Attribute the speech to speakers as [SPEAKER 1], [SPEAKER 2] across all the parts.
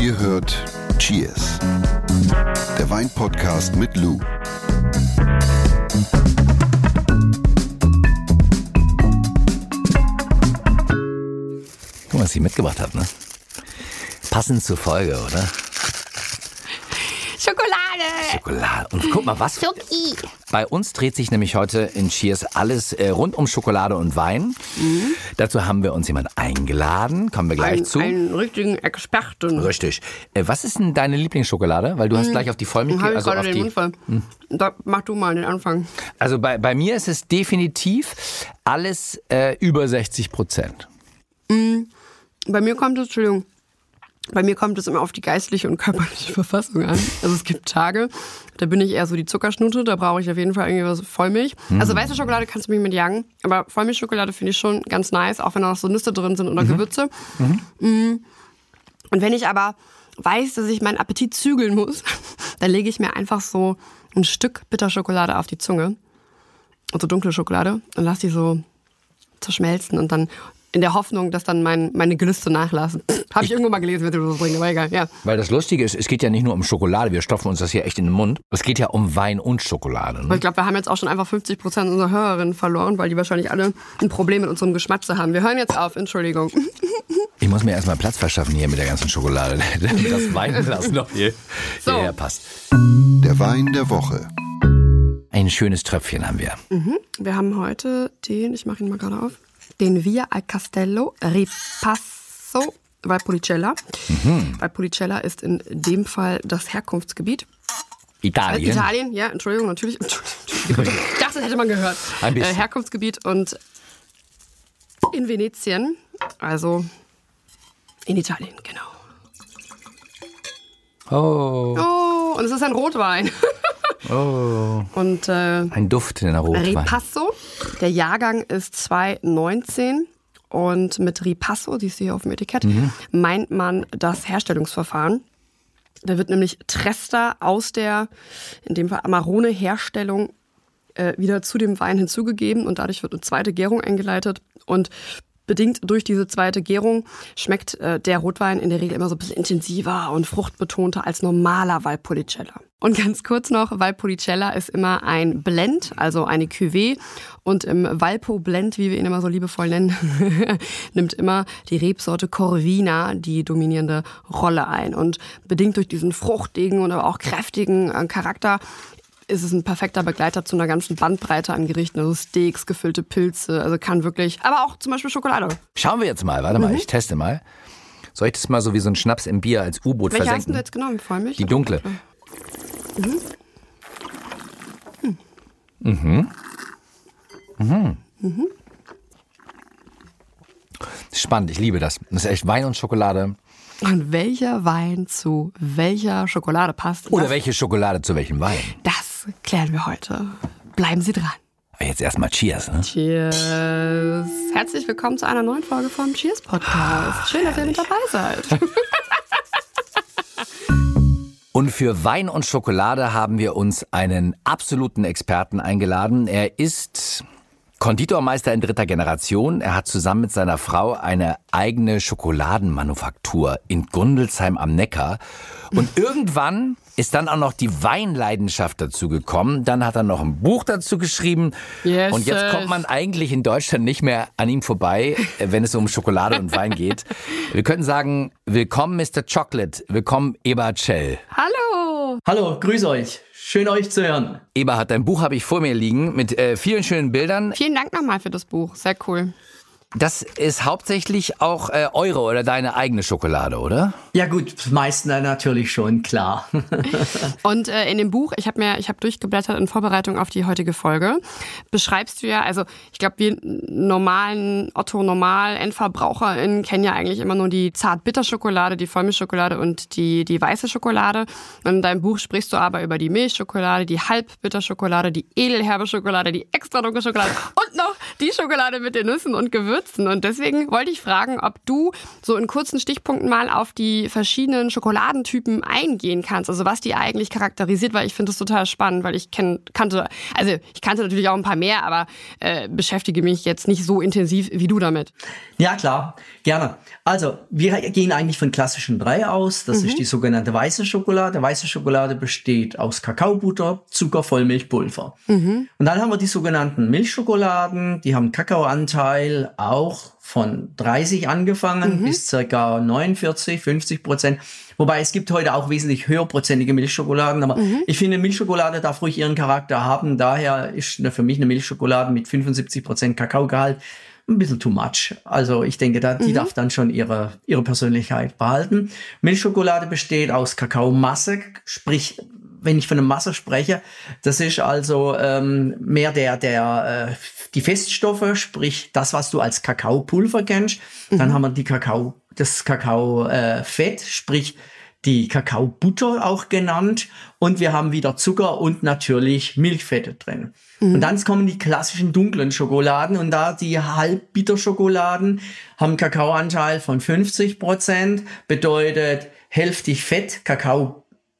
[SPEAKER 1] Ihr hört Cheers, der Weinpodcast mit Lou.
[SPEAKER 2] Guck mal, was sie mitgebracht hat, ne? Passend zur Folge, oder?
[SPEAKER 3] Schokolade!
[SPEAKER 2] Und guck mal, was.
[SPEAKER 3] Schoki!
[SPEAKER 2] Bei uns dreht sich nämlich heute in Cheers alles äh, rund um Schokolade und Wein. Dazu haben wir uns jemand eingeladen. Kommen wir gleich
[SPEAKER 3] Ein,
[SPEAKER 2] zu.
[SPEAKER 3] einen richtigen Experten.
[SPEAKER 2] Richtig. Äh, was ist denn deine Lieblingsschokolade? Weil du hast gleich auf die Vollmilch,
[SPEAKER 3] ich
[SPEAKER 2] also
[SPEAKER 3] gerade
[SPEAKER 2] auf
[SPEAKER 3] den
[SPEAKER 2] die.
[SPEAKER 3] Voll. Da, mach du mal den Anfang.
[SPEAKER 2] Also bei, bei mir ist es definitiv alles äh, über 60 Prozent.
[SPEAKER 3] Bei mir kommt es, Entschuldigung, bei mir kommt es immer auf die geistliche und körperliche Verfassung an. Also es gibt Tage, da bin ich eher so die Zuckerschnute, da brauche ich auf jeden Fall irgendwie was Vollmilch. Also weiße Schokolade kannst du mich mit jagen, aber Vollmilchschokolade finde ich schon ganz nice, auch wenn da noch so Nüsse drin sind oder Gewürze. Mm. Und wenn ich aber weiß, dass ich meinen Appetit zügeln muss, dann lege ich mir einfach so ein Stück Bitterschokolade auf die Zunge. Also dunkle Schokolade und lass die so zerschmelzen und dann in der Hoffnung, dass dann mein, meine Gelüste nachlassen. Habe ich irgendwo mal gelesen, wird das bringen, aber egal, ja.
[SPEAKER 2] Weil das Lustige ist, es geht ja nicht nur um Schokolade, wir stopfen uns das hier echt in den Mund. Es geht ja um Wein und Schokolade. Ne?
[SPEAKER 3] ich glaube, wir haben jetzt auch schon einfach 50 Prozent unserer Hörerinnen verloren, weil die wahrscheinlich alle ein Problem mit unserem Geschmatze haben. Wir hören jetzt auf, Entschuldigung.
[SPEAKER 2] Ich muss mir erstmal Platz verschaffen hier mit der ganzen Schokolade. Das Weinglas noch hier.
[SPEAKER 3] So.
[SPEAKER 2] Ja, ja, passt.
[SPEAKER 1] Der Wein der Woche.
[SPEAKER 2] Ein schönes Tröpfchen haben wir.
[SPEAKER 3] Wir haben heute den, ich mache ihn mal gerade auf, den Via al Castello Ripasso Valpolicella. Valpolicella ist in dem Fall das Herkunftsgebiet.
[SPEAKER 2] Italien.
[SPEAKER 3] Italien, ja, Entschuldigung, natürlich. Entschuldigung. Ich dachte, das hätte man gehört.
[SPEAKER 2] Ein bisschen.
[SPEAKER 3] Äh, Herkunftsgebiet und in Venetien, also in Italien, genau.
[SPEAKER 2] Oh,
[SPEAKER 3] Oh, und es ist ein Rotwein.
[SPEAKER 2] oh.
[SPEAKER 3] Und äh,
[SPEAKER 2] Ein Duft in der Rotwein.
[SPEAKER 3] Ripasso, der Jahrgang ist 2019 und mit Ripasso, siehst du hier auf dem Etikett, meint man das Herstellungsverfahren. Da wird nämlich Trester aus der, in dem Fall Amarone-Herstellung äh, wieder zu dem Wein hinzugegeben und dadurch wird eine zweite Gärung eingeleitet und bedingt durch diese zweite Gärung schmeckt äh, der Rotwein in der Regel immer so ein bisschen intensiver und fruchtbetonter als normaler Valpolicella. Und ganz kurz noch, Valpolicella ist immer ein Blend, also eine Cuvée und im Valpo Blend, wie wir ihn immer so liebevoll nennen, nimmt immer die Rebsorte Corvina die dominierende Rolle ein und bedingt durch diesen fruchtigen und aber auch kräftigen äh, Charakter ist es ein perfekter Begleiter zu einer ganzen Bandbreite an Gerichten, also Steaks, gefüllte Pilze, also kann wirklich, aber auch zum Beispiel Schokolade.
[SPEAKER 2] Schauen wir jetzt mal. Warte
[SPEAKER 3] Mhm.
[SPEAKER 2] mal, ich teste mal. Soll ich das mal so wie so ein Schnaps im Bier als U-Boot
[SPEAKER 3] Welche hast
[SPEAKER 2] versenken?
[SPEAKER 3] du jetzt genommen? Vollmilch?
[SPEAKER 2] Die dunkle. Mhm. Spannend, ich liebe das. Das ist echt Wein und Schokolade.
[SPEAKER 3] Und welcher Wein zu welcher Schokolade passt?
[SPEAKER 2] Oder welche Schokolade zu welchem Wein?
[SPEAKER 3] das klären wir heute. Bleiben Sie dran.
[SPEAKER 2] Jetzt erstmal Cheers, ne?
[SPEAKER 3] Cheers. Herzlich willkommen zu einer neuen Folge vom Cheers Podcast. Schön, dass ihr mit dabei seid.
[SPEAKER 2] Und für Wein und Schokolade haben wir uns einen absoluten Experten eingeladen. Er ist Konditormeister in dritter Generation. Er hat zusammen mit seiner Frau eine eigene Schokoladenmanufaktur in Gundelsheim am Neckar. Und irgendwann ist dann auch noch die Weinleidenschaft dazu gekommen. Dann hat er noch ein Buch dazu geschrieben.
[SPEAKER 3] Yes,
[SPEAKER 2] und jetzt kommt man eigentlich in Deutschland nicht mehr an ihm vorbei, wenn es um Schokolade und Wein geht. Wir könnten sagen, willkommen Mr. Chocolate, willkommen Eber Cell.
[SPEAKER 3] Hallo.
[SPEAKER 4] Hallo, grüß euch. Schön euch zu hören.
[SPEAKER 2] Eberhard, dein Buch habe ich vor mir liegen mit äh, vielen schönen Bildern.
[SPEAKER 3] Vielen Dank nochmal für das Buch. Sehr cool.
[SPEAKER 2] Das ist hauptsächlich auch äh, eure oder deine eigene Schokolade, oder?
[SPEAKER 4] Ja gut, das meiste natürlich schon, klar.
[SPEAKER 3] Und äh, in dem Buch, ich habe mir, ich habe durchgeblättert in Vorbereitung auf die heutige Folge, beschreibst du ja, also ich glaube, wir normalen Otto Normal EndverbraucherInnen kennen ja eigentlich immer nur die Zart-Bitter-Schokolade, die Vollmilchschokolade und die die weiße Schokolade. Und in deinem Buch sprichst du aber über die Milchschokolade, die Halbbitter-Schokolade, die edelherbe Schokolade, die extra dunkle Schokolade und noch die Schokolade mit den Nüssen und Gewürzen. Und deswegen wollte ich fragen, ob du so in kurzen Stichpunkten mal auf die verschiedenen Schokoladentypen eingehen kannst. Also was die eigentlich charakterisiert, weil ich finde das total spannend, weil ich kenn, kannte, also ich kannte natürlich auch ein paar mehr, aber äh, beschäftige mich jetzt nicht so intensiv wie du damit.
[SPEAKER 4] Ja, klar, gerne. Also, wir gehen eigentlich von klassischen drei aus. Das mhm. ist die sogenannte weiße Schokolade. Weiße Schokolade besteht aus Kakaobutter, Zucker, Vollmilch, Pulver. Mhm. Und dann haben wir die sogenannten Milchschokoladen, die haben Kakaoanteil auch von 30 angefangen mhm. bis circa 49, 50 Prozent. Wobei es gibt heute auch wesentlich höherprozentige Milchschokoladen, aber mhm. ich finde, Milchschokolade darf ruhig ihren Charakter haben. Daher ist für mich eine Schokolade mit 75 Prozent Kakaogehalt ein bisschen too much. Also ich denke, da, die mhm. darf dann schon ihre, ihre Persönlichkeit behalten. Milchschokolade besteht aus Kakaomasse, sprich, wenn ich von einer Masse spreche, das ist also ähm, mehr der, der, äh, die Feststoffe, sprich das, was du als Kakaopulver kennst. Mhm. Dann haben wir die Kakao, das Kakaofett, äh, sprich die Kakaobutter auch genannt. Und wir haben wieder Zucker und natürlich Milchfette drin. Mhm. Und dann kommen die klassischen dunklen Schokoladen. Und da die Halbbitterschokoladen haben Kakaoanteil von 50 Prozent, bedeutet hälftig Fett,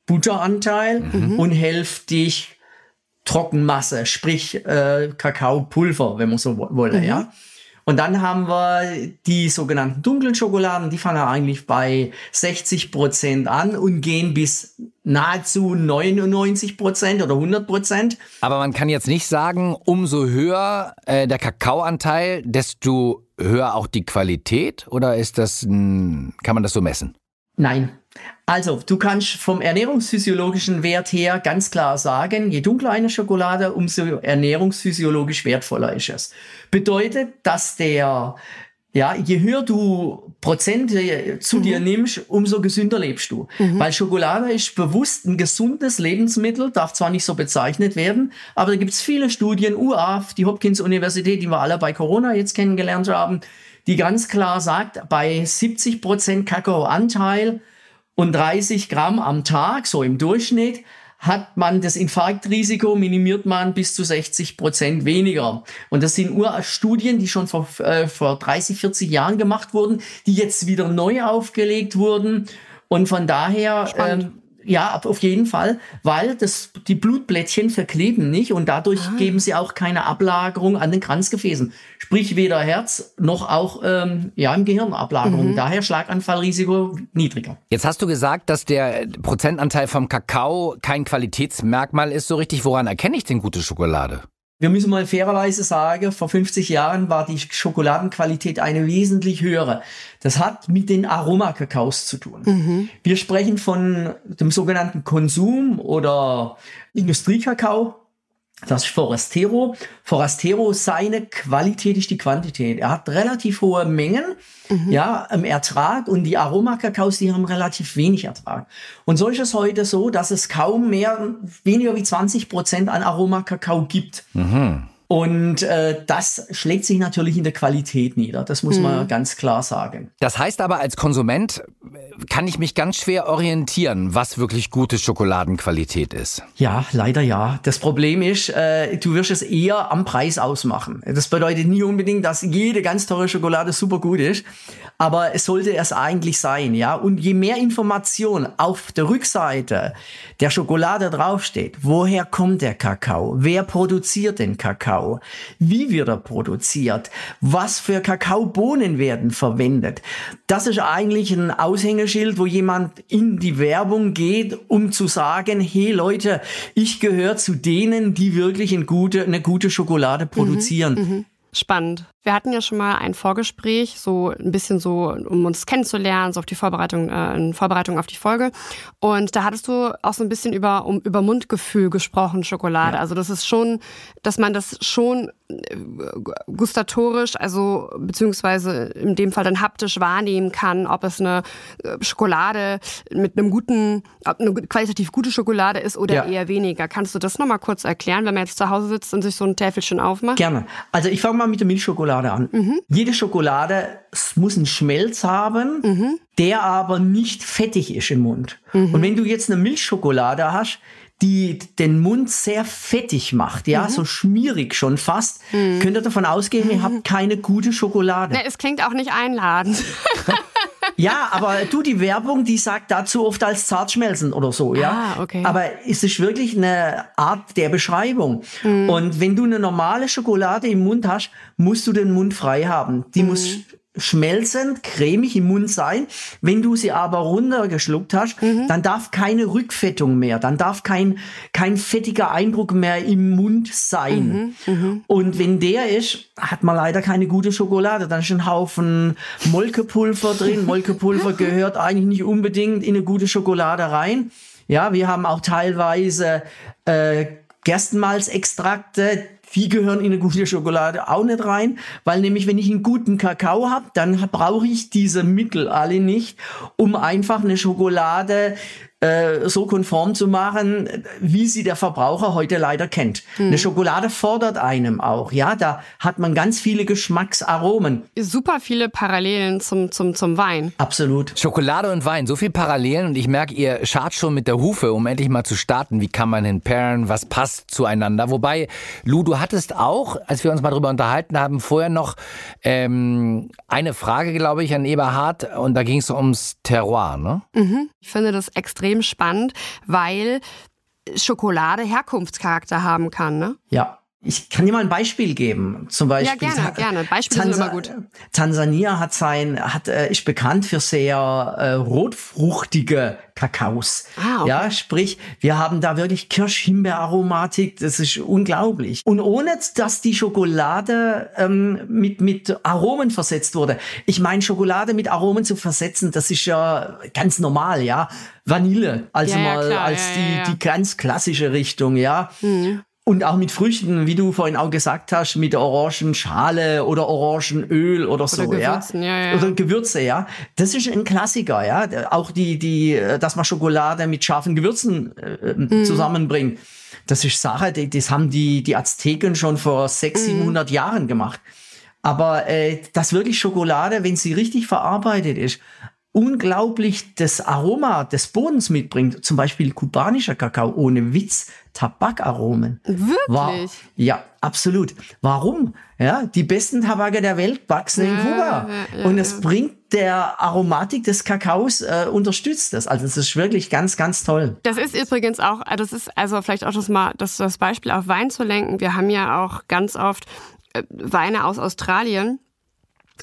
[SPEAKER 4] Kakaobutteranteil mhm. und hälftig Trockenmasse, sprich äh, Kakaopulver, wenn man so wolle, mhm. ja. Und dann haben wir die sogenannten dunklen Schokoladen, die fangen eigentlich bei 60 Prozent an und gehen bis nahezu 99 Prozent oder 100 Prozent.
[SPEAKER 2] Aber man kann jetzt nicht sagen, umso höher äh, der Kakaoanteil, desto höher auch die Qualität? Oder ist das, ein, kann man das so messen?
[SPEAKER 4] Nein, also, du kannst vom ernährungsphysiologischen Wert her ganz klar sagen, je dunkler eine Schokolade, umso ernährungsphysiologisch wertvoller ist es. Bedeutet, dass der, ja, je höher du Prozente zu mhm. dir nimmst, umso gesünder lebst du. Mhm. Weil Schokolade ist bewusst ein gesundes Lebensmittel, darf zwar nicht so bezeichnet werden, aber da gibt es viele Studien, UAF, die Hopkins Universität, die wir alle bei Corona jetzt kennengelernt haben, die ganz klar sagt, bei 70 Prozent Kakaoanteil und 30 Gramm am Tag, so im Durchschnitt, hat man das Infarktrisiko minimiert man bis zu 60 Prozent weniger. Und das sind Urstudien, die schon vor, äh, vor 30, 40 Jahren gemacht wurden, die jetzt wieder neu aufgelegt wurden. Und von daher ähm, ja, auf jeden Fall, weil das, die Blutblättchen verkleben nicht und dadurch ah. geben sie auch keine Ablagerung an den Kranzgefäßen. Sprich weder Herz noch auch ähm, ja, im Gehirn Ablagerung. Mhm. Daher Schlaganfallrisiko niedriger.
[SPEAKER 2] Jetzt hast du gesagt, dass der Prozentanteil vom Kakao kein Qualitätsmerkmal ist so richtig. Woran erkenne ich denn gute Schokolade?
[SPEAKER 4] Wir müssen mal fairerweise sagen, vor 50 Jahren war die Schokoladenqualität eine wesentlich höhere. Das hat mit den Aromakakaos zu tun. Mhm. Wir sprechen von dem sogenannten Konsum oder Industriekakao. Das ist Forastero. Forastero, seine Qualität ist die Quantität. Er hat relativ hohe Mengen, mhm. ja, im Ertrag und die Aromakakaos, die haben relativ wenig Ertrag. Und so ist es heute so, dass es kaum mehr, weniger wie 20 Prozent an Aromakakao gibt. Mhm. Und äh, das schlägt sich natürlich in der Qualität nieder. Das muss man mhm. ganz klar sagen.
[SPEAKER 2] Das heißt aber, als Konsument kann ich mich ganz schwer orientieren, was wirklich gute Schokoladenqualität ist.
[SPEAKER 4] Ja, leider ja. Das Problem ist, äh, du wirst es eher am Preis ausmachen. Das bedeutet nie unbedingt, dass jede ganz teure Schokolade super gut ist aber es sollte es eigentlich sein, ja. Und je mehr Information auf der Rückseite der Schokolade draufsteht, woher kommt der Kakao, wer produziert den Kakao, wie wird er produziert, was für Kakaobohnen werden verwendet, das ist eigentlich ein Aushängeschild, wo jemand in die Werbung geht, um zu sagen, hey Leute, ich gehöre zu denen, die wirklich eine gute, eine gute Schokolade produzieren. Mhm, mh.
[SPEAKER 3] Spannend. Wir hatten ja schon mal ein Vorgespräch, so ein bisschen so, um uns kennenzulernen, so auf die Vorbereitung, äh, in Vorbereitung auf die Folge. Und da hattest du auch so ein bisschen über, um, über Mundgefühl gesprochen, Schokolade. Ja. Also das ist schon, dass man das schon äh, gustatorisch, also beziehungsweise in dem Fall dann haptisch wahrnehmen kann, ob es eine äh, Schokolade mit einem guten, ob eine qualitativ gute Schokolade ist oder ja. eher weniger. Kannst du das nochmal kurz erklären, wenn man jetzt zu Hause sitzt und sich so ein Täfelchen aufmacht?
[SPEAKER 4] Gerne. Also ich fange mal mit der Milchschokolade Schokolade an. Mhm. Jede Schokolade muss einen Schmelz haben, mhm. der aber nicht fettig ist im Mund. Mhm. Und wenn du jetzt eine Milchschokolade hast, die den Mund sehr fettig macht, ja, mhm. so schmierig schon fast, mhm. könnt ihr davon ausgehen, ihr habt keine gute Schokolade.
[SPEAKER 3] Ne, es klingt auch nicht einladend.
[SPEAKER 4] ja, aber du, die Werbung, die sagt dazu oft als zartschmelzen oder so, ja.
[SPEAKER 3] Ah, okay.
[SPEAKER 4] Aber es ist wirklich eine Art der Beschreibung. Mhm. Und wenn du eine normale Schokolade im Mund hast, musst du den Mund frei haben. Die mhm. muss schmelzend, cremig im Mund sein. Wenn du sie aber runtergeschluckt hast, mhm. dann darf keine Rückfettung mehr, dann darf kein, kein fettiger Eindruck mehr im Mund sein. Mhm. Mhm. Und wenn der ist, hat man leider keine gute Schokolade. Dann ist ein Haufen Molkepulver drin. Molkepulver gehört eigentlich nicht unbedingt in eine gute Schokolade rein. Ja, wir haben auch teilweise äh, Gerstenmalzextrakte, die gehören in eine gute Schokolade auch nicht rein, weil nämlich wenn ich einen guten Kakao habe, dann brauche ich diese Mittel alle nicht, um einfach eine Schokolade äh, so konform zu machen, wie sie der Verbraucher heute leider kennt. Hm. Eine Schokolade fordert einem auch, ja, da hat man ganz viele Geschmacksaromen.
[SPEAKER 3] Super viele Parallelen zum, zum, zum Wein.
[SPEAKER 4] Absolut.
[SPEAKER 2] Schokolade und Wein, so viele Parallelen und ich merke, ihr schart schon mit der Hufe, um endlich mal zu starten. Wie kann man hin pairen? Was passt zueinander? Wobei, Lou, du hattest auch, als wir uns mal drüber unterhalten haben, vorher noch ähm, eine Frage, glaube ich, an Eberhard und da ging es ums Terroir, ne?
[SPEAKER 3] Mhm. Ich finde das extrem extrem spannend, weil Schokolade Herkunftscharakter haben kann, ne?
[SPEAKER 4] Ja. Ich kann dir mal ein Beispiel geben. Zum Beispiel.
[SPEAKER 3] Ja, gerne, gerne. Beispiele Tansa sind immer gut.
[SPEAKER 4] Tansania hat sein, hat, äh, ist bekannt für sehr äh, rotfruchtige Kakaos. Ah, okay. Ja, sprich, wir haben da wirklich Kirsch-Himbeer-Aromatik. Das ist unglaublich. Und ohne, dass die Schokolade ähm, mit, mit Aromen versetzt wurde. Ich meine, Schokolade mit Aromen zu versetzen, das ist ja ganz normal, ja. Vanille, also ja, mal klar, als ja, die, die ganz klassische Richtung, ja. Mhm. Und auch mit Früchten, wie du vorhin auch gesagt hast, mit Orangenschale oder Orangenöl oder, oder so,
[SPEAKER 3] Gewürzen,
[SPEAKER 4] ja?
[SPEAKER 3] ja, ja.
[SPEAKER 4] Oder Gewürze, ja. Das ist ein Klassiker, ja. Auch die, die, dass man Schokolade mit scharfen Gewürzen äh, mhm. zusammenbringt. Das ist Sache, die, das haben die, die Azteken schon vor 600, mhm. 700 Jahren gemacht. Aber äh, dass wirklich Schokolade, wenn sie richtig verarbeitet ist, unglaublich das Aroma des Bodens mitbringt. Zum Beispiel kubanischer Kakao ohne Witz, Tabakaromen.
[SPEAKER 3] Wirklich? War,
[SPEAKER 4] ja, absolut. Warum? Ja, die besten Tabake der Welt wachsen ja, in Kuba. Ja, ja, und es bringt der Aromatik des Kakaos, äh, unterstützt das. Also es ist wirklich ganz, ganz toll.
[SPEAKER 3] Das ist übrigens auch, äh, das ist also vielleicht auch das mal, das, das Beispiel auf Wein zu lenken. Wir haben ja auch ganz oft äh, Weine aus Australien,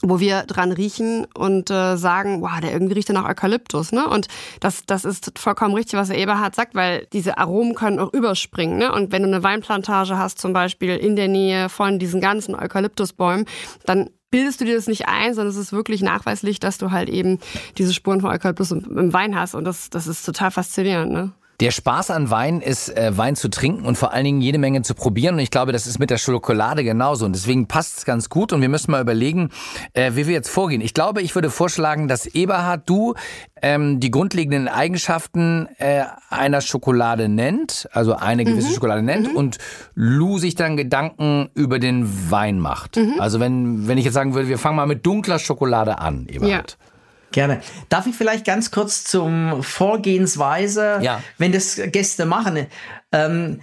[SPEAKER 3] wo wir dran riechen und äh, sagen, wow, der irgendwie riecht ja nach Eukalyptus, ne? Und das, das ist vollkommen richtig, was der Eberhard sagt, weil diese Aromen können auch überspringen, ne? Und wenn du eine Weinplantage hast, zum Beispiel in der Nähe von diesen ganzen Eukalyptusbäumen, dann bildest du dir das nicht ein, sondern es ist wirklich nachweislich, dass du halt eben diese Spuren von Eukalyptus im Wein hast. Und das, das ist total faszinierend, ne?
[SPEAKER 2] Der Spaß an Wein ist, äh, Wein zu trinken und vor allen Dingen jede Menge zu probieren. Und ich glaube, das ist mit der Schokolade genauso. Und deswegen passt es ganz gut. Und wir müssen mal überlegen, äh, wie wir jetzt vorgehen. Ich glaube, ich würde vorschlagen, dass Eberhard, du ähm, die grundlegenden Eigenschaften äh, einer Schokolade nennt, also eine gewisse mhm. Schokolade nennt, mhm. und Lou sich dann Gedanken über den Wein macht. Mhm. Also wenn, wenn ich jetzt sagen würde, wir fangen mal mit dunkler Schokolade an, Eberhard.
[SPEAKER 4] Ja. Gerne. Darf ich vielleicht ganz kurz zum Vorgehensweise,
[SPEAKER 2] ja.
[SPEAKER 4] wenn das Gäste machen? Ähm,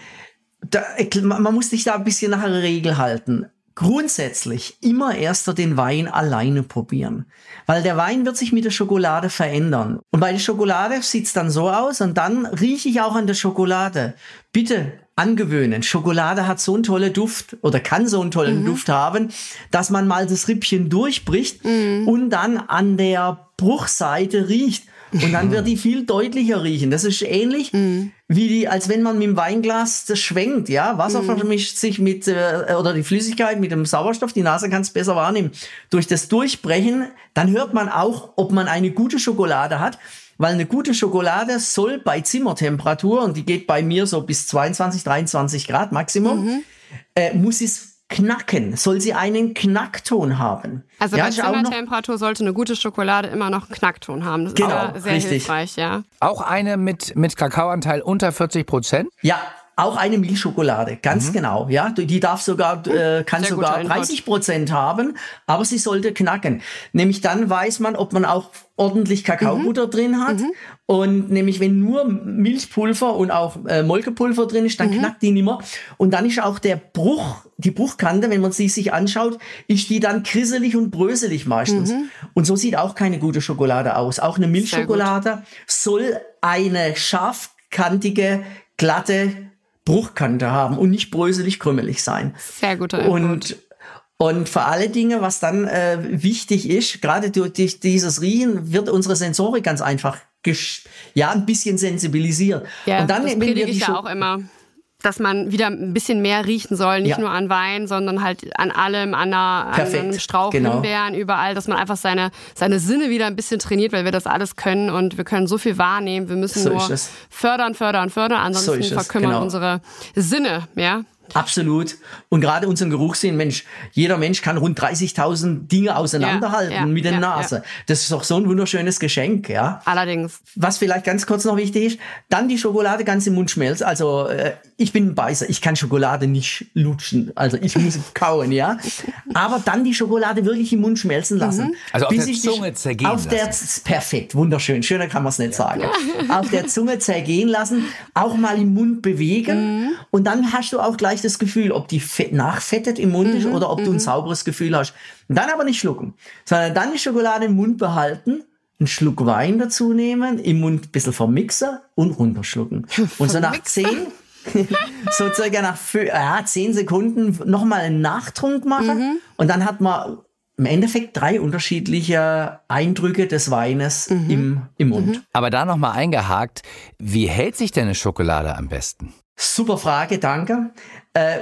[SPEAKER 4] da, man muss sich da ein bisschen nach einer Regel halten. Grundsätzlich immer erst den Wein alleine probieren. Weil der Wein wird sich mit der Schokolade verändern. Und bei der Schokolade sieht's dann so aus und dann rieche ich auch an der Schokolade. Bitte angewöhnen. Schokolade hat so einen tollen Duft oder kann so einen tollen mhm. Duft haben, dass man mal das Rippchen durchbricht mhm. und dann an der Bruchseite riecht. Und dann wird die viel deutlicher riechen. Das ist ähnlich mhm. wie die, als wenn man mit dem Weinglas das schwenkt, ja. Wasser mhm. vermischt sich mit, äh, oder die Flüssigkeit mit dem Sauerstoff, die Nase kann es besser wahrnehmen. Durch das Durchbrechen, dann hört man auch, ob man eine gute Schokolade hat weil eine gute Schokolade soll bei Zimmertemperatur, und die geht bei mir so bis 22, 23 Grad Maximum, mhm. äh, muss es knacken, soll sie einen Knackton haben.
[SPEAKER 3] Also ja, bei Zimmertemperatur sollte eine gute Schokolade immer noch einen Knackton haben. Das
[SPEAKER 4] genau,
[SPEAKER 3] ist sehr
[SPEAKER 4] richtig.
[SPEAKER 3] hilfreich, ja.
[SPEAKER 2] Auch eine mit, mit Kakaoanteil unter 40 Prozent?
[SPEAKER 4] Ja, auch eine Milchschokolade, ganz mhm. genau. Ja, die darf sogar, äh, kann Sehr sogar 30 Prozent haben, aber sie sollte knacken. Nämlich dann weiß man, ob man auch ordentlich Kakaobutter mhm. drin hat. Mhm. Und nämlich, wenn nur Milchpulver und auch äh, Molkepulver drin ist, dann mhm. knackt die nimmer. Und dann ist auch der Bruch, die Bruchkante, wenn man sie sich anschaut, ist die dann krisselig und bröselig meistens. Mhm. Und so sieht auch keine gute Schokolade aus. Auch eine Milchschokolade soll eine scharfkantige, glatte Bruchkante haben und nicht bröselig krümelig sein.
[SPEAKER 3] Sehr guter
[SPEAKER 4] Input. Und und vor alle Dinge, was dann äh, wichtig ist, gerade durch dieses Riechen wird unsere Sensorik ganz einfach ja ein bisschen sensibilisiert.
[SPEAKER 3] Ja, und dann das predige ich ja auch immer dass man wieder ein bisschen mehr riechen soll, nicht ja. nur an Wein, sondern halt an allem, an, einer, an einem Strauch genau. Himbeeren, überall, dass man einfach seine, seine Sinne wieder ein bisschen trainiert, weil wir das alles können und wir können so viel wahrnehmen. Wir müssen so nur fördern, fördern, fördern, ansonsten so verkümmern genau. unsere Sinne, ja.
[SPEAKER 4] Absolut. Und gerade unseren Geruchssinn, Mensch, jeder Mensch kann rund 30.000 Dinge auseinanderhalten ja, ja, mit der ja, Nase. Das ist doch so ein wunderschönes Geschenk, ja.
[SPEAKER 3] Allerdings.
[SPEAKER 4] Was vielleicht ganz kurz noch wichtig ist, dann die Schokolade ganz im Mund schmelzt. Also äh, ich bin ein Beißer, ich kann Schokolade nicht lutschen. Also ich muss kauen, ja. Aber dann die Schokolade wirklich im Mund schmelzen lassen. Mhm.
[SPEAKER 2] Also auf der Zunge zergehen
[SPEAKER 4] auf
[SPEAKER 2] lassen.
[SPEAKER 4] Der, perfekt, wunderschön. Schöner kann man es nicht sagen. auf der Zunge zergehen lassen, auch mal im Mund bewegen. Mhm. Und dann hast du auch gleich gleich das Gefühl, ob die Fett nachfettet im Mund mhm, ist oder ob du ein mhm. sauberes Gefühl hast. Und dann aber nicht schlucken, sondern dann die Schokolade im Mund behalten, einen Schluck Wein dazu nehmen, im Mund ein bisschen vermixen und runterschlucken. Und so nach zehn, so circa nach ja, zehn Sekunden nochmal einen Nachtrunk machen mhm. und dann hat man im Endeffekt drei unterschiedliche Eindrücke des Weines mhm. im, im Mund. Mhm.
[SPEAKER 2] Aber da nochmal eingehakt, wie hält sich denn eine Schokolade am besten?
[SPEAKER 4] Super Frage, danke. Äh,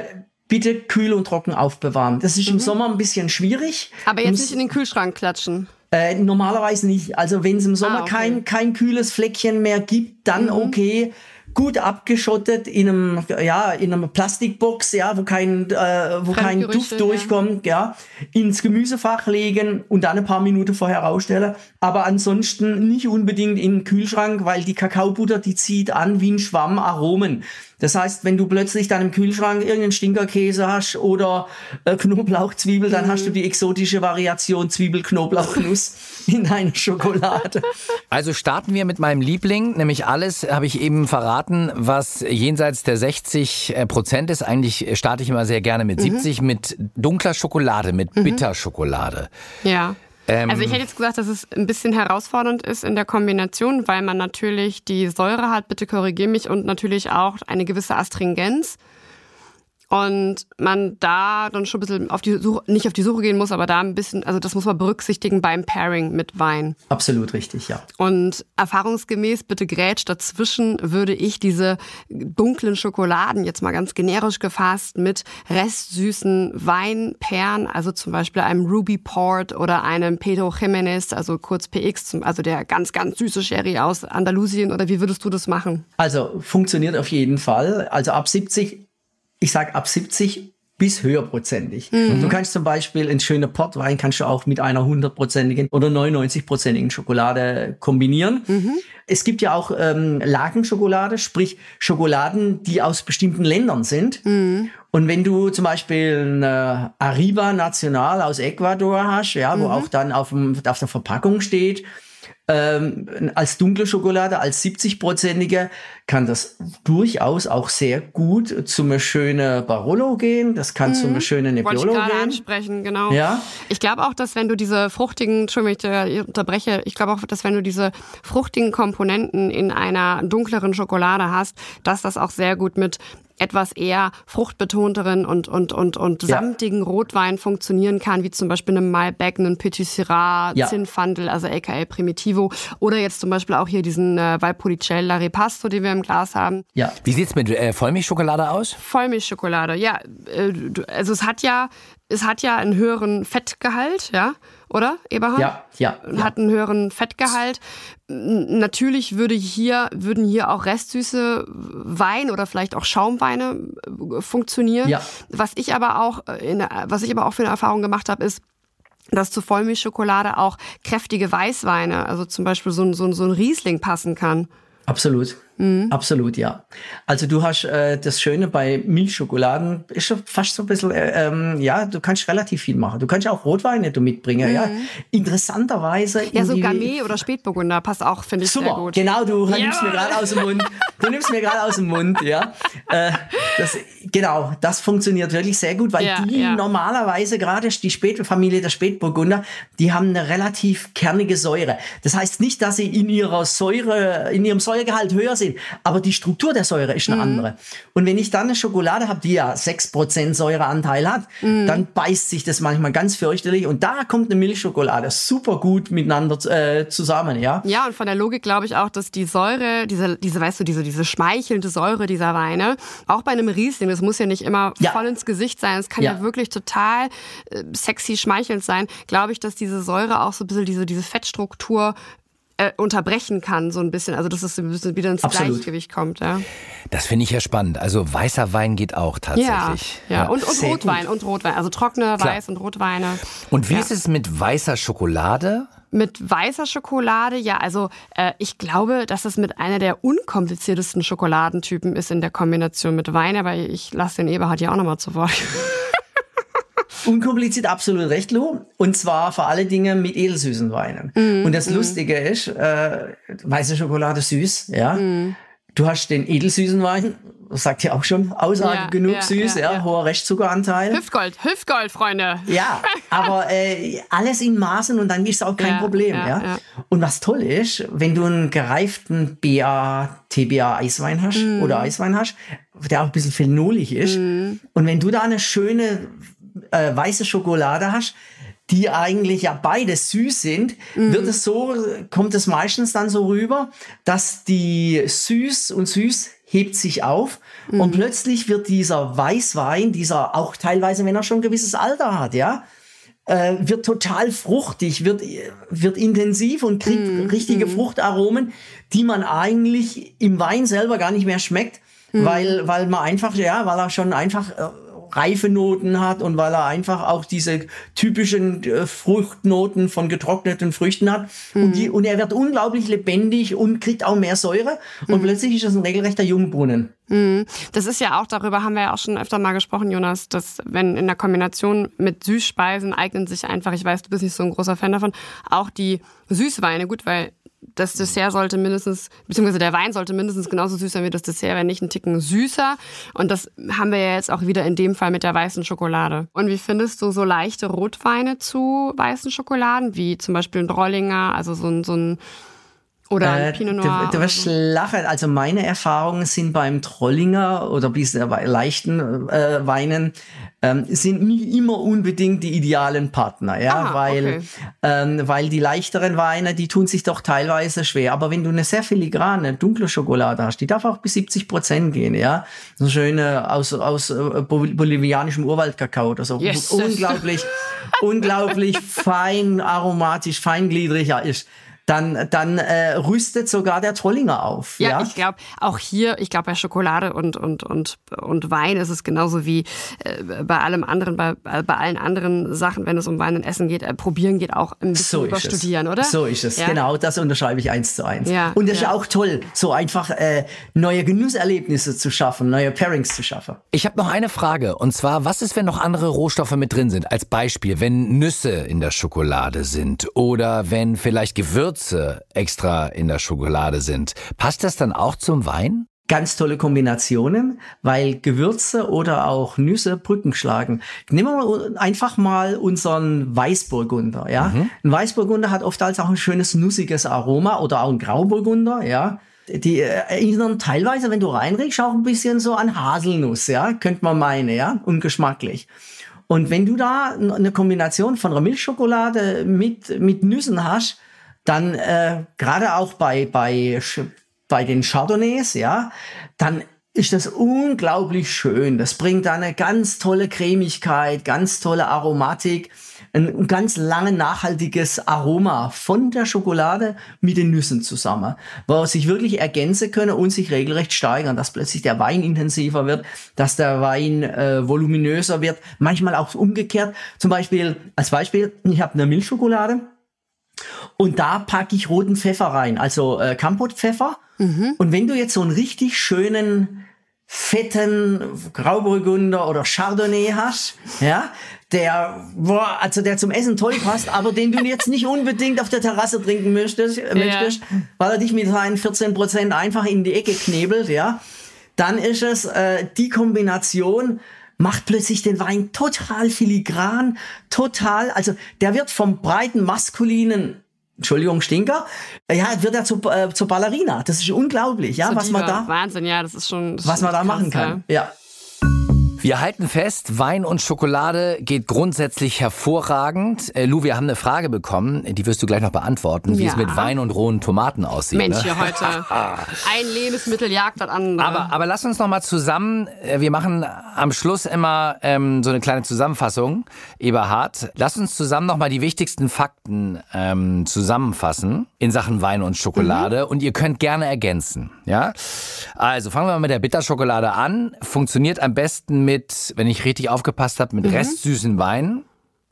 [SPEAKER 4] bitte kühl und trocken aufbewahren. Das ist mhm. im Sommer ein bisschen schwierig.
[SPEAKER 3] Aber jetzt nicht in den Kühlschrank klatschen.
[SPEAKER 4] Äh, normalerweise nicht. Also wenn es im Sommer ah, okay. kein, kein kühles Fleckchen mehr gibt, dann mhm. okay gut abgeschottet in einem ja in einer Plastikbox ja wo kein äh, wo kein Duft durchkommt ja. ja ins Gemüsefach legen und dann ein paar Minuten vorher rausstellen aber ansonsten nicht unbedingt in den Kühlschrank weil die Kakaobutter die zieht an wie ein Schwamm Aromen das heißt, wenn du plötzlich dann im Kühlschrank irgendeinen Stinkerkäse hast oder äh, Knoblauchzwiebel, dann mhm. hast du die exotische Variation Zwiebel-Knoblauchnuss in deiner Schokolade.
[SPEAKER 2] Also starten wir mit meinem Liebling, nämlich alles habe ich eben verraten, was jenseits der 60 äh, Prozent ist. Eigentlich starte ich immer sehr gerne mit mhm. 70, mit dunkler Schokolade, mit mhm. Bitterschokolade.
[SPEAKER 3] Ja. Ähm, also ich hätte jetzt gesagt, dass es ein bisschen herausfordernd ist in der Kombination, weil man natürlich die Säure hat, bitte korrigiere mich, und natürlich auch eine gewisse Astringenz und man da dann schon ein bisschen auf die Suche, nicht auf die Suche gehen muss, aber da ein bisschen, also das muss man berücksichtigen beim Pairing mit Wein.
[SPEAKER 4] Absolut richtig, ja.
[SPEAKER 3] Und erfahrungsgemäß, bitte grätsch dazwischen, würde ich diese dunklen Schokoladen, jetzt mal ganz generisch gefasst, mit restsüßen Weinperlen, also zum Beispiel einem Ruby Port oder einem Pedro Jimenez, also kurz PX, also der ganz, ganz süße Sherry aus Andalusien, oder wie würdest du das machen?
[SPEAKER 4] Also funktioniert auf jeden Fall. Also ab 70 ich sage ab 70 bis höherprozentig. Mhm. Du kannst zum Beispiel einen schönen Portwein kannst du auch mit einer hundertprozentigen oder 99-prozentigen Schokolade kombinieren. Mhm. Es gibt ja auch ähm, Lagenschokolade, sprich Schokoladen, die aus bestimmten Ländern sind. Mhm. Und wenn du zum Beispiel eine Arriba Nacional aus Ecuador hast, ja, wo mhm. auch dann auf, dem, auf der Verpackung steht, ähm, als dunkle Schokolade, als 70-prozentige, kann das durchaus auch sehr gut zu einem schönen Barolo gehen. Das kann mhm. zu einem schönen Nebbiolo Wollte ich gerade
[SPEAKER 3] gehen. ansprechen, genau.
[SPEAKER 4] Ja.
[SPEAKER 3] Ich glaube auch, dass wenn du diese fruchtigen, Entschuldigung, ich unterbreche, ich glaube auch, dass wenn du diese fruchtigen Komponenten in einer dunkleren Schokolade hast, dass das auch sehr gut mit etwas eher fruchtbetonteren und, und, und, und ja. samtigen Rotwein funktionieren kann, wie zum Beispiel einem Malbec, einem Petit Syrah, ja. Zinfandel, also aka Primitivo. Oder jetzt zum Beispiel auch hier diesen äh, Valpolicella Ripasto, den wir im Glas haben.
[SPEAKER 2] Ja. Wie sieht's mit äh, Vollmilchschokolade aus?
[SPEAKER 3] Vollmilchschokolade, ja. Äh, also es hat ja, es hat ja einen höheren Fettgehalt, ja oder, Eberhard?
[SPEAKER 4] Ja, ja.
[SPEAKER 3] Hat einen höheren Fettgehalt. Natürlich würde hier, würden hier auch restsüße Wein oder vielleicht auch Schaumweine äh, funktionieren. Ja. Was ich aber auch, äh, in, was ich aber auch für eine Erfahrung gemacht habe, ist, dass zu Vollmilchschokolade auch kräftige Weißweine, also zum Beispiel so ein, so ein, so ein Riesling passen kann.
[SPEAKER 4] Absolut. Mhm. Absolut, ja. Also du hast äh, das Schöne bei Milchschokoladen, ist schon fast so ein bisschen, äh, ähm, ja, du kannst relativ viel machen. Du kannst auch Rotweine du mitbringen, mhm. ja. Interessanterweise.
[SPEAKER 3] Ja, so Gamay oder Spätburgunder passt auch, finde ich,
[SPEAKER 4] Super,
[SPEAKER 3] sehr gut.
[SPEAKER 4] genau, du ja. nimmst mir gerade aus dem Mund. Du nimmst mir gerade aus dem Mund, ja. Äh, das, genau, das funktioniert wirklich sehr gut, weil ja, die ja. normalerweise gerade die Spätfamilie der Spätburgunder, die haben eine relativ kernige Säure. Das heißt nicht, dass sie in ihrer Säure, in ihrem Säuregehalt höher sind, aber die Struktur der Säure ist eine mhm. andere. Und wenn ich dann eine Schokolade habe, die ja 6% Säureanteil hat, mhm. dann beißt sich das manchmal ganz fürchterlich und da kommt eine Milchschokolade super gut miteinander äh, zusammen, ja.
[SPEAKER 3] Ja, und von der Logik glaube ich auch, dass die Säure, diese, diese, weißt du, diese, diese schmeichelnde Säure dieser Weine, auch bei einem Riesling, das muss ja nicht immer ja. voll ins Gesicht sein, es kann ja. ja, wirklich total äh, sexy schmeichelnd sein, glaube ich, dass diese Säure auch so ein bisschen diese, diese Fettstruktur äh, unterbrechen kann, so ein bisschen. Also, dass es ein bisschen wieder ins Absolut. Gleichgewicht kommt. Ja.
[SPEAKER 2] Das finde ich ja spannend. Also, weißer Wein geht auch tatsächlich.
[SPEAKER 3] Ja, ja. ja. und, und Rotwein gut. und Rotwein. Also, trockene, Klar. Weiß- und Rotweine.
[SPEAKER 2] Und wie ja. ist es mit weißer Schokolade?
[SPEAKER 3] Mit weißer Schokolade, ja, also äh, ich glaube, dass es mit einer der unkompliziertesten Schokoladentypen ist in der Kombination mit Wein, aber ich lasse den Eberhard ja auch nochmal zu Wort.
[SPEAKER 4] Unkompliziert, absolut recht, Lou. Und zwar vor allen Dingen mit edelsüßen Weinen. Mm, und das mm. Lustige ist, äh, weiße Schokolade süß, ja. Mm. Du hast den edelsüßen Wein, das sagt ja auch schon Aussage ja, genug ja, süß, ja, ja, hoher Restzuckeranteil.
[SPEAKER 3] Hüftgold, Hüftgold, Freunde.
[SPEAKER 4] Ja, aber äh, alles in Maßen und dann ist es auch kein Problem. Ja, Und was toll ist, wenn du einen gereiften BA, TBA Eiswein hast mm. oder Eiswein hast, der auch ein bisschen phenolig ist, mm. und wenn du da eine schöne äh, weiße Schokolade hast, die eigentlich ja beide süß sind, mhm. wird es so, kommt es meistens dann so rüber, dass die süß und süß hebt sich auf mhm. und plötzlich wird dieser Weißwein, dieser auch teilweise, wenn er schon ein gewisses Alter hat, ja, äh, wird total fruchtig, wird, wird intensiv und kriegt mm, richtige mm. Fruchtaromen, die man eigentlich im Wein selber gar nicht mehr schmeckt, mm. weil, weil man einfach, ja, weil er schon einfach äh, reife Noten hat und weil er einfach auch diese typischen äh, Fruchtnoten von getrockneten Früchten hat. Mhm. Und, die, und er wird unglaublich lebendig und kriegt auch mehr Säure. Und mhm. plötzlich ist das ein regelrechter Jungbrunnen.
[SPEAKER 3] Mhm. Das ist ja auch, darüber haben wir ja auch schon öfter mal gesprochen, Jonas, dass wenn in der Kombination mit Süßspeisen eignen sich einfach, ich weiß, du bist nicht so ein großer Fan davon, auch die Süßweine gut, weil das Dessert sollte mindestens, beziehungsweise der Wein sollte mindestens genauso süß sein wie das Dessert, wenn nicht ein Ticken süßer. Und das haben wir ja jetzt auch wieder in dem Fall mit der weißen Schokolade. Und wie findest du so leichte Rotweine zu weißen Schokoladen, wie zum Beispiel ein Drollinger, also so ein, so ein oder ein äh, Pinot Noir.
[SPEAKER 4] Du, du wirst so. lachen. Also meine Erfahrungen sind beim Trollinger oder bis leichten äh, Weinen ähm, sind nicht immer unbedingt die idealen Partner, ja, ah, weil okay. ähm, weil die leichteren Weine, die tun sich doch teilweise schwer. Aber wenn du eine sehr filigrane dunkle Schokolade hast, die darf auch bis 70 Prozent gehen, ja, so schöne aus aus äh, bolivianischem Urwaldkakao oder so, yes. unglaublich unglaublich fein aromatisch, feingliedrig ist dann, dann äh, rüstet sogar der Trollinger auf.
[SPEAKER 3] Ja, ja? ich glaube, auch hier, ich glaube, bei Schokolade und, und, und, und Wein ist es genauso wie äh, bei allem anderen, bei, bei allen anderen Sachen, wenn es um Wein und Essen geht, äh, probieren geht auch ein bisschen so überstudieren, oder?
[SPEAKER 4] So ist es, ja? genau, das unterschreibe ich eins zu eins. Ja, und es ja. ist auch toll, so einfach äh, neue Genusserlebnisse zu schaffen, neue Pairings zu schaffen.
[SPEAKER 2] Ich habe noch eine Frage, und zwar, was ist, wenn noch andere Rohstoffe mit drin sind? Als Beispiel, wenn Nüsse in der Schokolade sind oder wenn vielleicht Gewürze Gewürze extra in der Schokolade sind. Passt das dann auch zum Wein?
[SPEAKER 4] Ganz tolle Kombinationen, weil Gewürze oder auch Nüsse Brücken schlagen. Nehmen wir einfach mal unseren Weißburgunder, ja. Mhm. Ein Weißburgunder hat oft als auch ein schönes nussiges Aroma oder auch ein Grauburgunder, ja. Die erinnern teilweise, wenn du reinriechst, auch ein bisschen so an Haselnuss, ja, könnte man meinen, ja, ungeschmacklich. Und wenn du da eine Kombination von einer Milchschokolade mit, mit Nüssen hast, dann äh, gerade auch bei, bei, bei den Chardonnays, ja, dann ist das unglaublich schön. Das bringt da eine ganz tolle Cremigkeit, ganz tolle Aromatik, ein ganz lange nachhaltiges Aroma von der Schokolade mit den Nüssen zusammen, wo sich wirklich ergänzen können und sich regelrecht steigern, dass plötzlich der Wein intensiver wird, dass der Wein äh, voluminöser wird, manchmal auch umgekehrt. Zum Beispiel, als Beispiel, ich habe eine Milchschokolade, Und da packe ich roten Pfeffer rein, also äh, Kampotpfeffer. Mhm. Und wenn du jetzt so einen richtig schönen fetten Grauburgunder oder Chardonnay hast, ja, der, boah, also der zum Essen toll passt, aber den du jetzt nicht unbedingt auf der Terrasse trinken möchtest, ja. möchtest weil er dich mit seinen 14 Prozent einfach in die Ecke knebelt, ja, dann ist es äh, die Kombination, macht plötzlich den Wein total filigran, total, also der wird vom breiten maskulinen Entschuldigung, Stinker, ja, wird er zu, äh, zur Ballerina. Das ist unglaublich, ja, was man da.
[SPEAKER 3] Wahnsinn, ja, das ist schon. Das
[SPEAKER 4] was man da krass, machen kann, ja. ja.
[SPEAKER 2] Wir halten fest, Wein und Schokolade geht grundsätzlich hervorragend. Äh, Lou, wir haben eine Frage bekommen, die wirst du gleich noch beantworten, wie ja. es mit Wein und rohen Tomaten aussieht.
[SPEAKER 3] Mensch, ne? hier heute ein Lebensmittel jagt das andere.
[SPEAKER 2] Aber, aber lass uns noch mal zusammen, äh, wir machen am Schluss immer ähm, so eine kleine Zusammenfassung, Eberhard. Lass uns zusammen noch mal die wichtigsten Fakten ähm, zusammenfassen in Sachen Wein und Schokolade mhm. und ihr könnt gerne ergänzen. Ja, Also fangen wir mal mit der Bitterschokolade an. Funktioniert am besten mit mit, wenn ich richtig aufgepasst habe, mit mhm. restsüßen Weinen.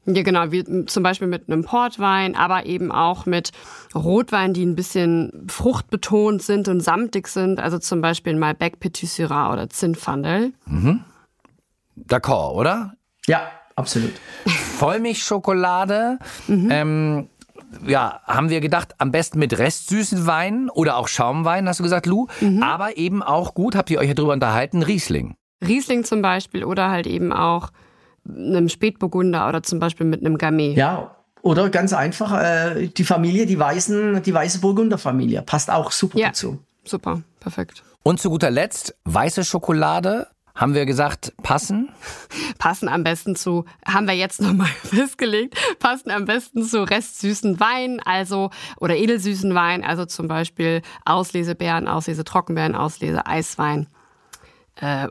[SPEAKER 3] Ja, genau, wie zum Beispiel mit einem Portwein, aber eben auch mit Rotwein, die ein bisschen fruchtbetont sind und samtig sind. Also zum Beispiel Malbec Petit Syrah oder Zinfandel.
[SPEAKER 2] Mhm. D'accord, oder?
[SPEAKER 4] Ja, absolut.
[SPEAKER 2] Vollmilchschokolade. Mhm. Ähm, ja, haben wir gedacht, am besten mit restsüßen Weinen oder auch Schaumwein, hast du gesagt, Lou. Mhm. Aber eben auch gut, habt ihr euch ja drüber unterhalten, Riesling.
[SPEAKER 3] Riesling zum Beispiel oder halt eben auch einem Spätburgunder oder zum Beispiel mit einem Gamay.
[SPEAKER 4] Ja, oder ganz einfach äh, die Familie, die weißen, die weiße Burgunderfamilie passt auch super ja, dazu.
[SPEAKER 3] Super, perfekt.
[SPEAKER 2] Und zu guter Letzt weiße Schokolade. Haben wir gesagt, passen?
[SPEAKER 3] Passen am besten zu, haben wir jetzt nochmal festgelegt, passen am besten zu restsüßen Wein, also, oder edelsüßen Wein, also zum Beispiel Auslesebeeren, Auslese Trockenbeeren, Auslese Eiswein. Äh,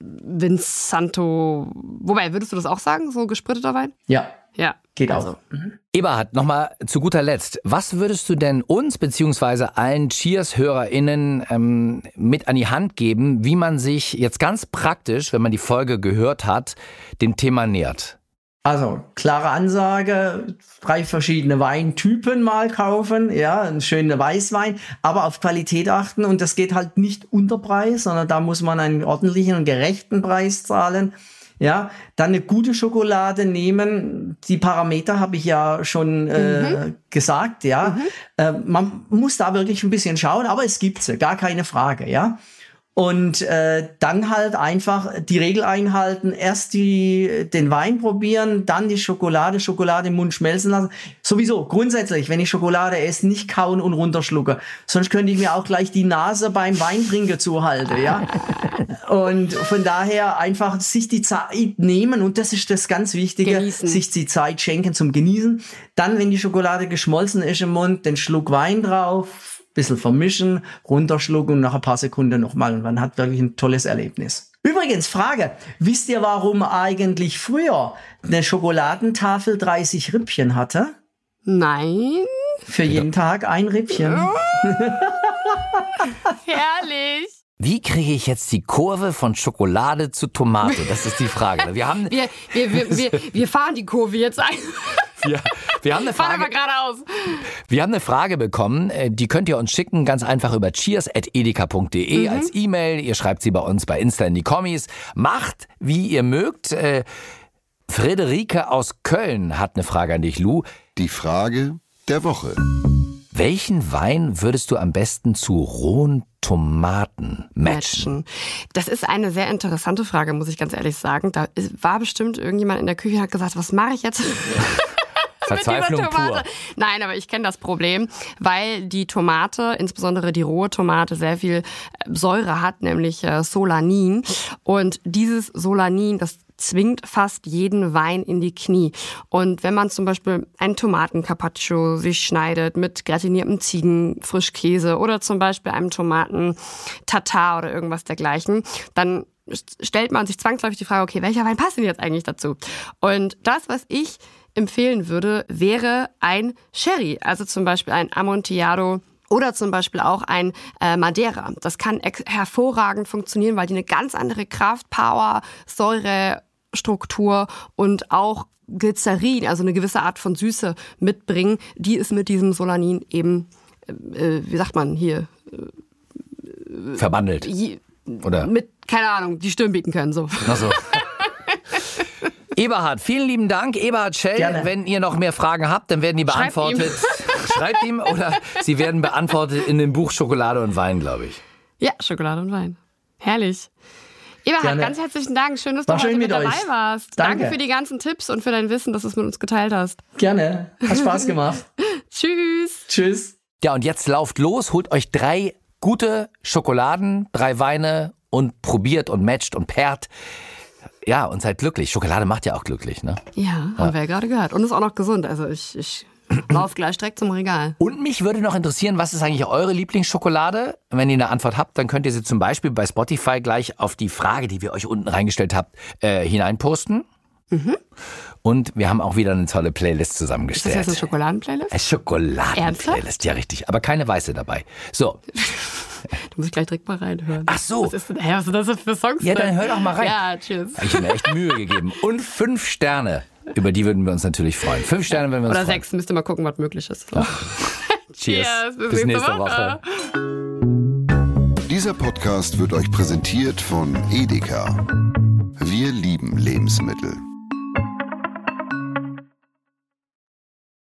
[SPEAKER 3] Vinsanto, wobei, würdest du das auch sagen, so gespritteter Wein?
[SPEAKER 4] Ja.
[SPEAKER 3] Ja.
[SPEAKER 4] Geht also. auch. Mhm.
[SPEAKER 2] Eberhard, nochmal zu guter Letzt. Was würdest du denn uns beziehungsweise allen Cheers-HörerInnen ähm, mit an die Hand geben, wie man sich jetzt ganz praktisch, wenn man die Folge gehört hat, dem Thema nähert?
[SPEAKER 4] Also, klare Ansage, drei verschiedene Weintypen mal kaufen, ja, ein schöner Weißwein, aber auf Qualität achten und das geht halt nicht unter Preis, sondern da muss man einen ordentlichen und gerechten Preis zahlen. Ja, dann eine gute Schokolade nehmen. Die Parameter habe ich ja schon äh, mhm. gesagt, ja. Mhm. Äh, man muss da wirklich ein bisschen schauen, aber es gibt sie, gar keine Frage, ja. Und äh, dann halt einfach die Regel einhalten, erst die, den Wein probieren, dann die Schokolade, Schokolade im Mund schmelzen lassen. Sowieso, grundsätzlich, wenn ich Schokolade esse, nicht kauen und runterschlucke. Sonst könnte ich mir auch gleich die Nase beim Weintrinken zuhalten, ja. und von daher einfach sich die Zeit nehmen und das ist das ganz Wichtige, genießen. sich die Zeit schenken zum Genießen. Dann, wenn die Schokolade geschmolzen ist im Mund, den Schluck Wein drauf, bisschen vermischen, runterschlucken und nach ein paar Sekunden nochmal und man hat wirklich ein tolles Erlebnis. Übrigens, Frage, wisst ihr, warum eigentlich früher eine Schokoladentafel 30 Rippchen hatte?
[SPEAKER 3] Nein.
[SPEAKER 4] Für jeden Tag ein Rippchen.
[SPEAKER 3] Herrlich.
[SPEAKER 2] Wie kriege ich jetzt die Kurve von Schokolade zu Tomate? Das ist die Frage. Wir, haben
[SPEAKER 3] wir, wir, wir, wir, wir fahren die Kurve jetzt ein.
[SPEAKER 2] Wir, wir, haben eine Frage,
[SPEAKER 3] geradeaus.
[SPEAKER 2] wir haben eine Frage bekommen, äh, die könnt ihr uns schicken, ganz einfach über cheers.edeka.de mhm. als E-Mail. Ihr schreibt sie bei uns bei Insta in die Kommis. Macht, wie ihr mögt. Äh, Friederike aus Köln hat eine Frage an dich, Lou.
[SPEAKER 1] Die Frage der Woche.
[SPEAKER 2] Welchen Wein würdest du am besten zu rohen Tomaten matchen?
[SPEAKER 3] Das ist eine sehr interessante Frage, muss ich ganz ehrlich sagen. Da war bestimmt irgendjemand in der Küche und hat gesagt, was mache ich jetzt?
[SPEAKER 2] Verzweiflung pur.
[SPEAKER 3] Nein, aber ich kenne das Problem, weil die Tomate, insbesondere die rohe Tomate, sehr viel äh, Säure hat, nämlich äh, Solanin. Und dieses Solanin, das zwingt fast jeden Wein in die Knie. Und wenn man zum Beispiel einen Tomatencarpaccio sich schneidet mit gratiniertem Ziegenfrischkäse oder zum Beispiel einem Tomaten Tatar oder irgendwas dergleichen, dann stellt man sich zwangsläufig die Frage, okay, welcher Wein passt denn jetzt eigentlich dazu? Und das, was ich empfehlen würde, wäre ein Sherry, also zum Beispiel ein Amontillado oder zum Beispiel auch ein äh, Madeira. Das kann hervorragend funktionieren, weil die eine ganz andere Kraft, Power, Säure Geschmacksstruktur und auch Glycerin, also eine gewisse Art von Süße mitbringen, die ist mit diesem Solanin eben, äh, wie sagt man hier,
[SPEAKER 2] Verbandelt.
[SPEAKER 3] je,
[SPEAKER 2] Oder?
[SPEAKER 3] mit, keine Ahnung, die Stirn bieten können. So.
[SPEAKER 2] Ach so. Eberhard, vielen lieben Dank. Eberhard Schell,
[SPEAKER 4] Gerne.
[SPEAKER 2] wenn ihr noch mehr Fragen habt, dann werden die
[SPEAKER 3] Schreibt
[SPEAKER 2] beantwortet. Schreibt ihm oder sie werden beantwortet in dem Buch Schokolade und Wein, glaube ich.
[SPEAKER 3] Ja, Schokolade und Wein. Herrlich. Eberhard,
[SPEAKER 4] Gerne.
[SPEAKER 3] ganz herzlichen Dank. Schön, dass
[SPEAKER 4] War
[SPEAKER 3] du heute
[SPEAKER 4] schön
[SPEAKER 3] mit
[SPEAKER 4] mit
[SPEAKER 3] dabei
[SPEAKER 4] euch.
[SPEAKER 3] warst.
[SPEAKER 4] Danke.
[SPEAKER 3] für die ganzen Tipps und für dein Wissen, dass du es mit uns geteilt hast.
[SPEAKER 4] Gerne. Hat Spaß gemacht.
[SPEAKER 3] Tschüss.
[SPEAKER 4] Tschüss.
[SPEAKER 2] Ja, und jetzt lauft los, holt euch drei gute Schokoladen, drei Weine und probiert und matcht und pairt. Ja, und seid glücklich. Schokolade macht ja auch glücklich, ne?
[SPEAKER 3] Ja, haben wir ja gerade gehört. Und ist auch noch gesund. Also ich, ich laufe gleich direkt zum Regal.
[SPEAKER 2] Und mich würde noch interessieren, was ist eigentlich eure Lieblingsschokolade? Wenn ihr eine Antwort habt, dann könnt ihr sie zum Beispiel bei Spotify gleich auf die Frage, die wir euch unten reingestellt habt, äh, hineinposten. Und wir haben auch wieder eine tolle Playlist
[SPEAKER 3] Ist das
[SPEAKER 2] zusammengestellt.
[SPEAKER 3] jetzt eine Schokoladenplaylist?
[SPEAKER 2] Eine Schokoladen-Playlist, ja richtig. Aber keine weiße dabei. So,
[SPEAKER 3] Da muss ich gleich direkt mal reinhören.
[SPEAKER 2] ach so.
[SPEAKER 3] Was ist denn, hä, was sind das für Songs?
[SPEAKER 2] Ja, dann hör doch mal rein.
[SPEAKER 3] Ja, tschüss.
[SPEAKER 2] Ich habe mir echt Mühe gegeben. Und fünf Sterne, über die würden wir uns natürlich freuen. Fünf Sterne, wenn wir uns
[SPEAKER 3] Oder
[SPEAKER 2] freuen.
[SPEAKER 3] sechs, müsst ihr mal gucken, was möglich ist. So.
[SPEAKER 2] Cheers.
[SPEAKER 3] Cheers, bis
[SPEAKER 2] Bis
[SPEAKER 3] nächste
[SPEAKER 2] nächste Woche.
[SPEAKER 1] Dieser Podcast wird euch präsentiert von Edeka. Wir lieben Lebensmittel.